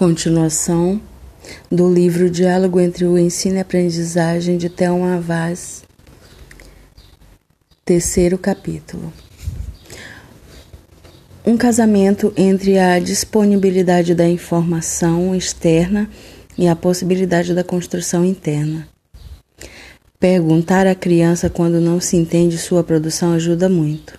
Continuação do livro Diálogo entre o Ensino e Aprendizagem de Thelma Vaz, terceiro capítulo. Um casamento entre a disponibilidade da informação externa e a possibilidade da construção interna. Perguntar à criança quando não se entende sua produção ajuda muito,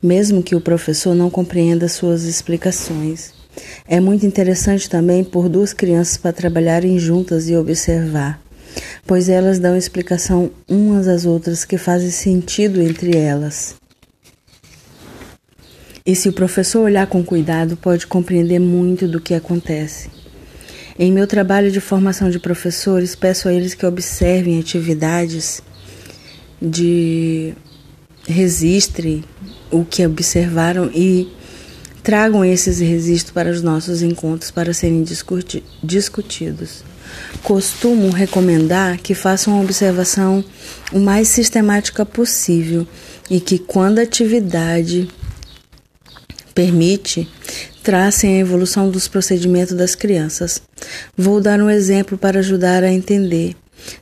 mesmo que o professor não compreenda suas explicações. É muito interessante também por duas crianças para trabalharem juntas e observar, pois elas dão explicação umas às outras que fazem sentido entre elas. E se o professor olhar com cuidado, pode compreender muito do que acontece. Em meu trabalho de formação de professores, peço a eles que observem atividades de registre o que observaram e Tragam esses registros para os nossos encontros para serem discuti discutidos. Costumo recomendar que façam a observação o mais sistemática possível e que, quando a atividade permite, tracem a evolução dos procedimentos das crianças. Vou dar um exemplo para ajudar a entender,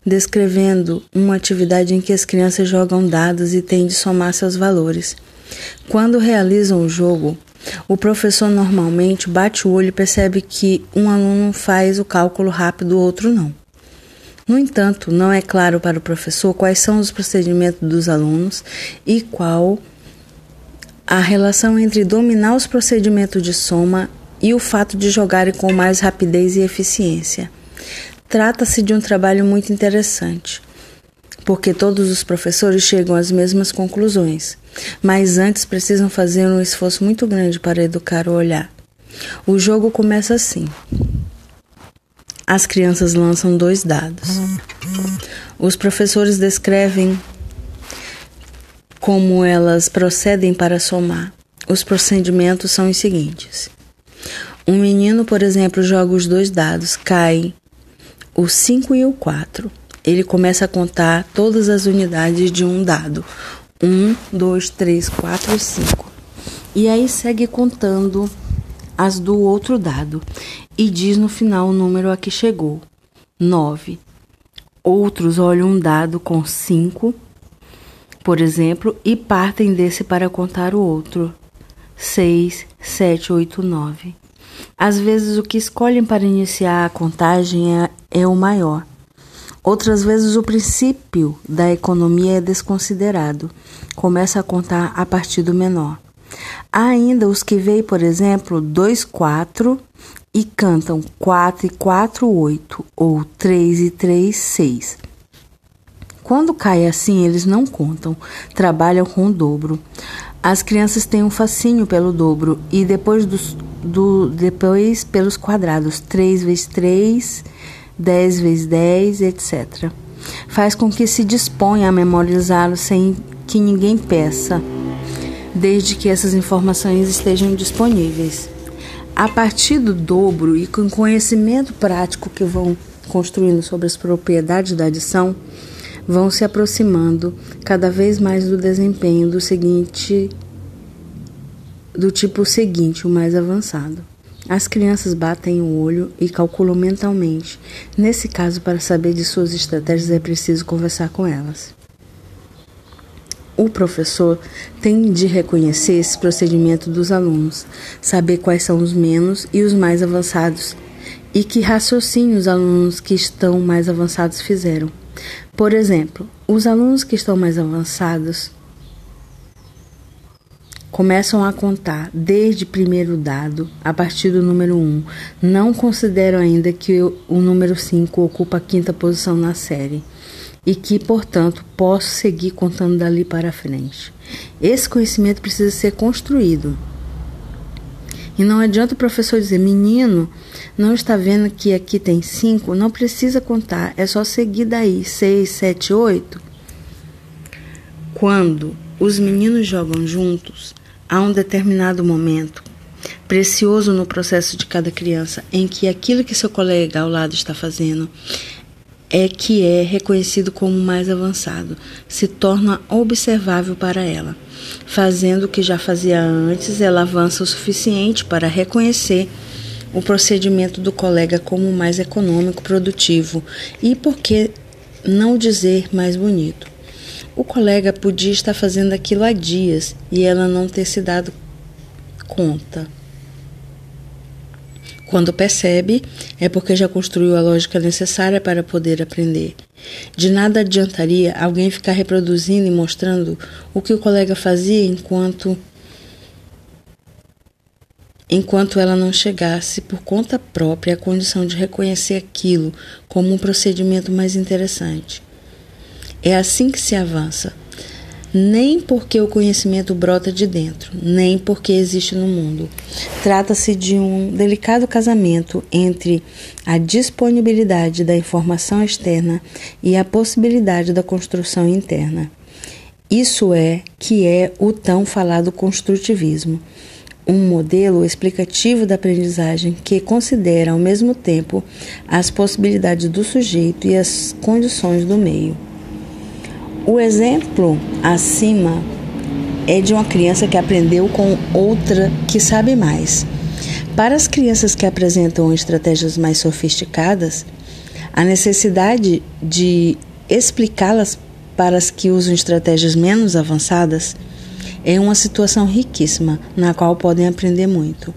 descrevendo uma atividade em que as crianças jogam dados e têm de somar seus valores. Quando realizam o jogo, o professor normalmente bate o olho e percebe que um aluno faz o cálculo rápido, o outro não. No entanto, não é claro para o professor quais são os procedimentos dos alunos e qual a relação entre dominar os procedimentos de soma e o fato de jogarem com mais rapidez e eficiência. Trata-se de um trabalho muito interessante porque todos os professores chegam às mesmas conclusões, mas antes precisam fazer um esforço muito grande para educar o olhar. O jogo começa assim. As crianças lançam dois dados. Os professores descrevem como elas procedem para somar. Os procedimentos são os seguintes: um menino, por exemplo, joga os dois dados, cai o 5 e o 4 ele começa a contar todas as unidades de um dado. Um, dois, três, quatro e cinco. E aí segue contando as do outro dado e diz no final o número a que chegou. Nove. Outros olham um dado com cinco, por exemplo, e partem desse para contar o outro. Seis, sete, oito, nove. Às vezes o que escolhem para iniciar a contagem é, é o maior. Outras vezes o princípio da economia é desconsiderado. Começa a contar a partir do menor. Há ainda os que veem, por exemplo, 2, 4 e cantam 4 e 4, 8 ou 3 e 3, 6. Quando cai assim, eles não contam, trabalham com o dobro. As crianças têm um fascínio pelo dobro e depois, dos, do, depois pelos quadrados. 3 vezes 3 10 vezes 10, etc. Faz com que se disponha a memorizá-lo sem que ninguém peça, desde que essas informações estejam disponíveis. A partir do dobro e com conhecimento prático que vão construindo sobre as propriedades da adição, vão se aproximando cada vez mais do desempenho do seguinte do tipo seguinte, o mais avançado. As crianças batem o olho e calculam mentalmente. Nesse caso, para saber de suas estratégias, é preciso conversar com elas. O professor tem de reconhecer esse procedimento dos alunos, saber quais são os menos e os mais avançados e que raciocínio os alunos que estão mais avançados fizeram. Por exemplo, os alunos que estão mais avançados começam a contar desde primeiro dado, a partir do número 1. Não consideram ainda que o número 5 ocupa a quinta posição na série e que, portanto, posso seguir contando dali para frente. Esse conhecimento precisa ser construído. E não adianta o professor dizer, menino, não está vendo que aqui tem 5? Não precisa contar, é só seguir daí, 6, 7, 8. Quando os meninos jogam juntos, há um determinado momento precioso no processo de cada criança em que aquilo que seu colega ao lado está fazendo é que é reconhecido como mais avançado, se torna observável para ela. Fazendo o que já fazia antes, ela avança o suficiente para reconhecer o procedimento do colega como mais econômico, produtivo e, por que não dizer, mais bonito. O colega podia estar fazendo aquilo há dias e ela não ter se dado conta. Quando percebe, é porque já construiu a lógica necessária para poder aprender. De nada adiantaria alguém ficar reproduzindo e mostrando o que o colega fazia enquanto enquanto ela não chegasse por conta própria à condição de reconhecer aquilo como um procedimento mais interessante. É assim que se avança. Nem porque o conhecimento brota de dentro, nem porque existe no mundo. Trata-se de um delicado casamento entre a disponibilidade da informação externa e a possibilidade da construção interna. Isso é que é o tão falado construtivismo um modelo explicativo da aprendizagem que considera ao mesmo tempo as possibilidades do sujeito e as condições do meio. O exemplo acima é de uma criança que aprendeu com outra que sabe mais. Para as crianças que apresentam estratégias mais sofisticadas, a necessidade de explicá-las para as que usam estratégias menos avançadas é uma situação riquíssima na qual podem aprender muito.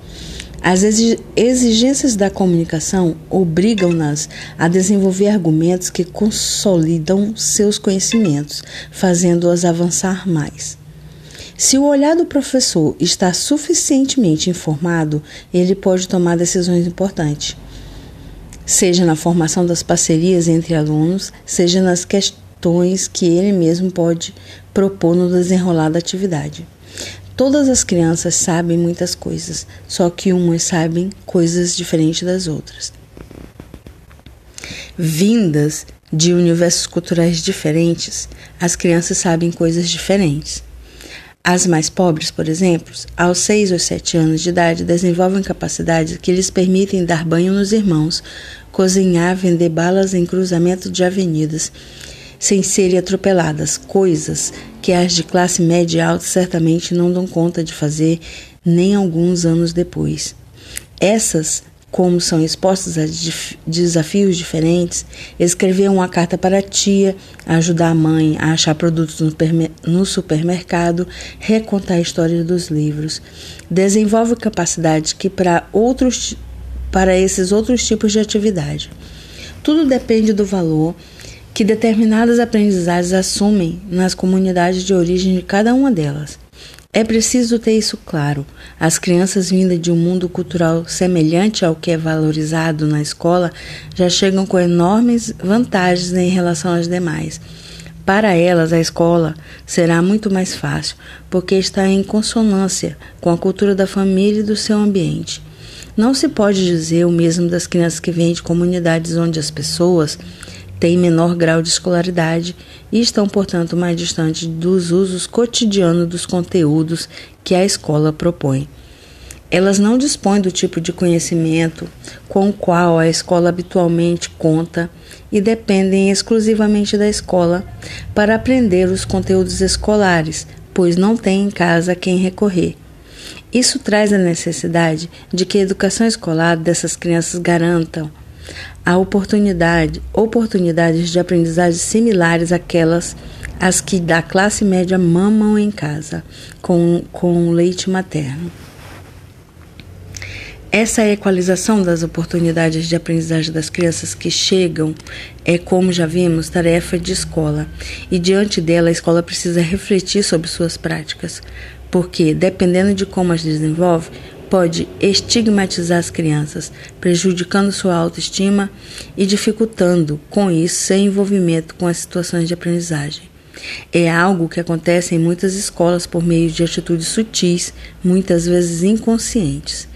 As exigências da comunicação obrigam-nas a desenvolver argumentos que consolidam seus conhecimentos, fazendo-as avançar mais. Se o olhar do professor está suficientemente informado, ele pode tomar decisões importantes, seja na formação das parcerias entre alunos, seja nas questões que ele mesmo pode propor no desenrolar da atividade. Todas as crianças sabem muitas coisas, só que umas sabem coisas diferentes das outras. Vindas de universos culturais diferentes, as crianças sabem coisas diferentes. As mais pobres, por exemplo, aos 6 ou 7 anos de idade, desenvolvem capacidades que lhes permitem dar banho nos irmãos, cozinhar, vender balas em cruzamento de avenidas sem serem atropeladas, coisas que as de classe média e alta certamente não dão conta de fazer nem alguns anos depois. Essas, como são expostas a desafios diferentes, escrever uma carta para a tia, ajudar a mãe a achar produtos no supermercado, recontar a história dos livros, desenvolve capacidades que para outros para esses outros tipos de atividade. Tudo depende do valor que determinadas aprendizagens assumem nas comunidades de origem de cada uma delas. É preciso ter isso claro. As crianças vindas de um mundo cultural semelhante ao que é valorizado na escola já chegam com enormes vantagens em relação às demais. Para elas, a escola será muito mais fácil, porque está em consonância com a cultura da família e do seu ambiente. Não se pode dizer o mesmo das crianças que vêm de comunidades onde as pessoas têm menor grau de escolaridade e estão, portanto, mais distantes dos usos cotidianos dos conteúdos que a escola propõe. Elas não dispõem do tipo de conhecimento com o qual a escola habitualmente conta e dependem exclusivamente da escola para aprender os conteúdos escolares, pois não têm em casa a quem recorrer. Isso traz a necessidade de que a educação escolar dessas crianças garantam a oportunidade, oportunidades de aprendizagem similares àquelas as que da classe média mamam em casa com, com leite materno. Essa equalização das oportunidades de aprendizagem das crianças que chegam é, como já vimos, tarefa de escola, e diante dela a escola precisa refletir sobre suas práticas, porque, dependendo de como as desenvolve, pode estigmatizar as crianças, prejudicando sua autoestima e dificultando, com isso, seu envolvimento com as situações de aprendizagem. É algo que acontece em muitas escolas por meio de atitudes sutis, muitas vezes inconscientes,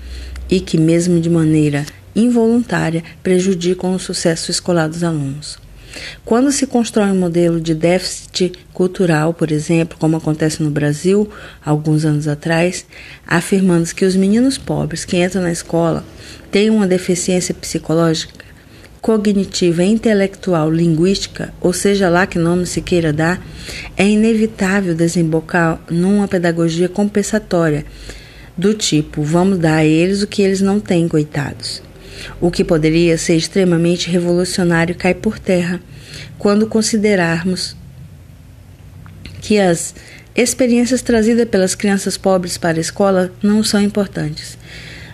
e que, mesmo de maneira involuntária, prejudicam o sucesso escolar dos alunos. Quando se constrói um modelo de déficit cultural, por exemplo, como acontece no Brasil alguns anos atrás, afirmando que os meninos pobres que entram na escola têm uma deficiência psicológica, cognitiva, intelectual, linguística, ou seja lá que nome se queira dar, é inevitável desembocar numa pedagogia compensatória do tipo: vamos dar a eles o que eles não têm, coitados. O que poderia ser extremamente revolucionário cai por terra quando considerarmos que as experiências trazidas pelas crianças pobres para a escola não são importantes.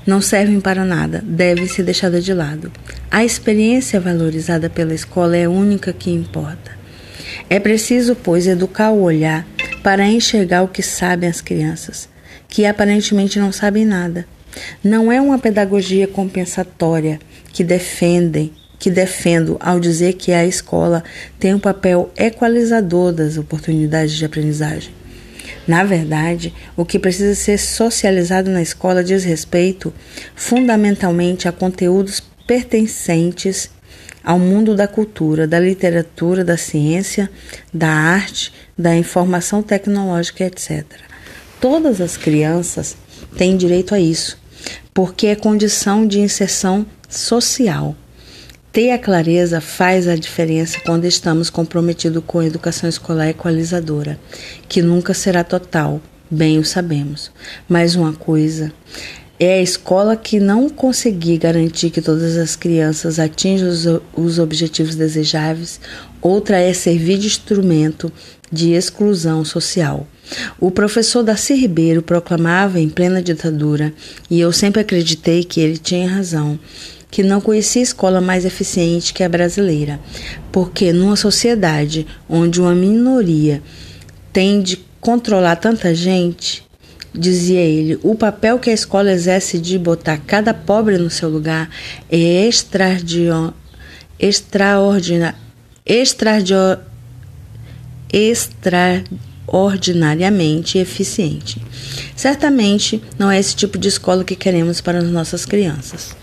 Não servem para nada, devem ser deixadas de lado. A experiência valorizada pela escola é a única que importa. É preciso, pois, educar o olhar para enxergar o que sabem as crianças, que aparentemente não sabem nada. Não é uma pedagogia compensatória que defendem que defendo ao dizer que a escola tem um papel equalizador das oportunidades de aprendizagem. Na verdade, o que precisa ser socializado na escola diz respeito fundamentalmente a conteúdos pertencentes ao mundo da cultura, da literatura, da ciência, da arte, da informação tecnológica, etc. Todas as crianças têm direito a isso, porque é condição de inserção social. Ter a clareza faz a diferença quando estamos comprometidos com a educação escolar equalizadora, que nunca será total, bem o sabemos. Mas uma coisa é a escola que não conseguir garantir que todas as crianças atinjam os, os objetivos desejáveis, outra é servir de instrumento de exclusão social. O professor Darcy Ribeiro proclamava em plena ditadura, e eu sempre acreditei que ele tinha razão que não conhecia escola mais eficiente que a brasileira, porque numa sociedade onde uma minoria tem de controlar tanta gente, dizia ele, o papel que a escola exerce de botar cada pobre no seu lugar é extraordinário, extraordinariamente eficiente. Certamente não é esse tipo de escola que queremos para as nossas crianças.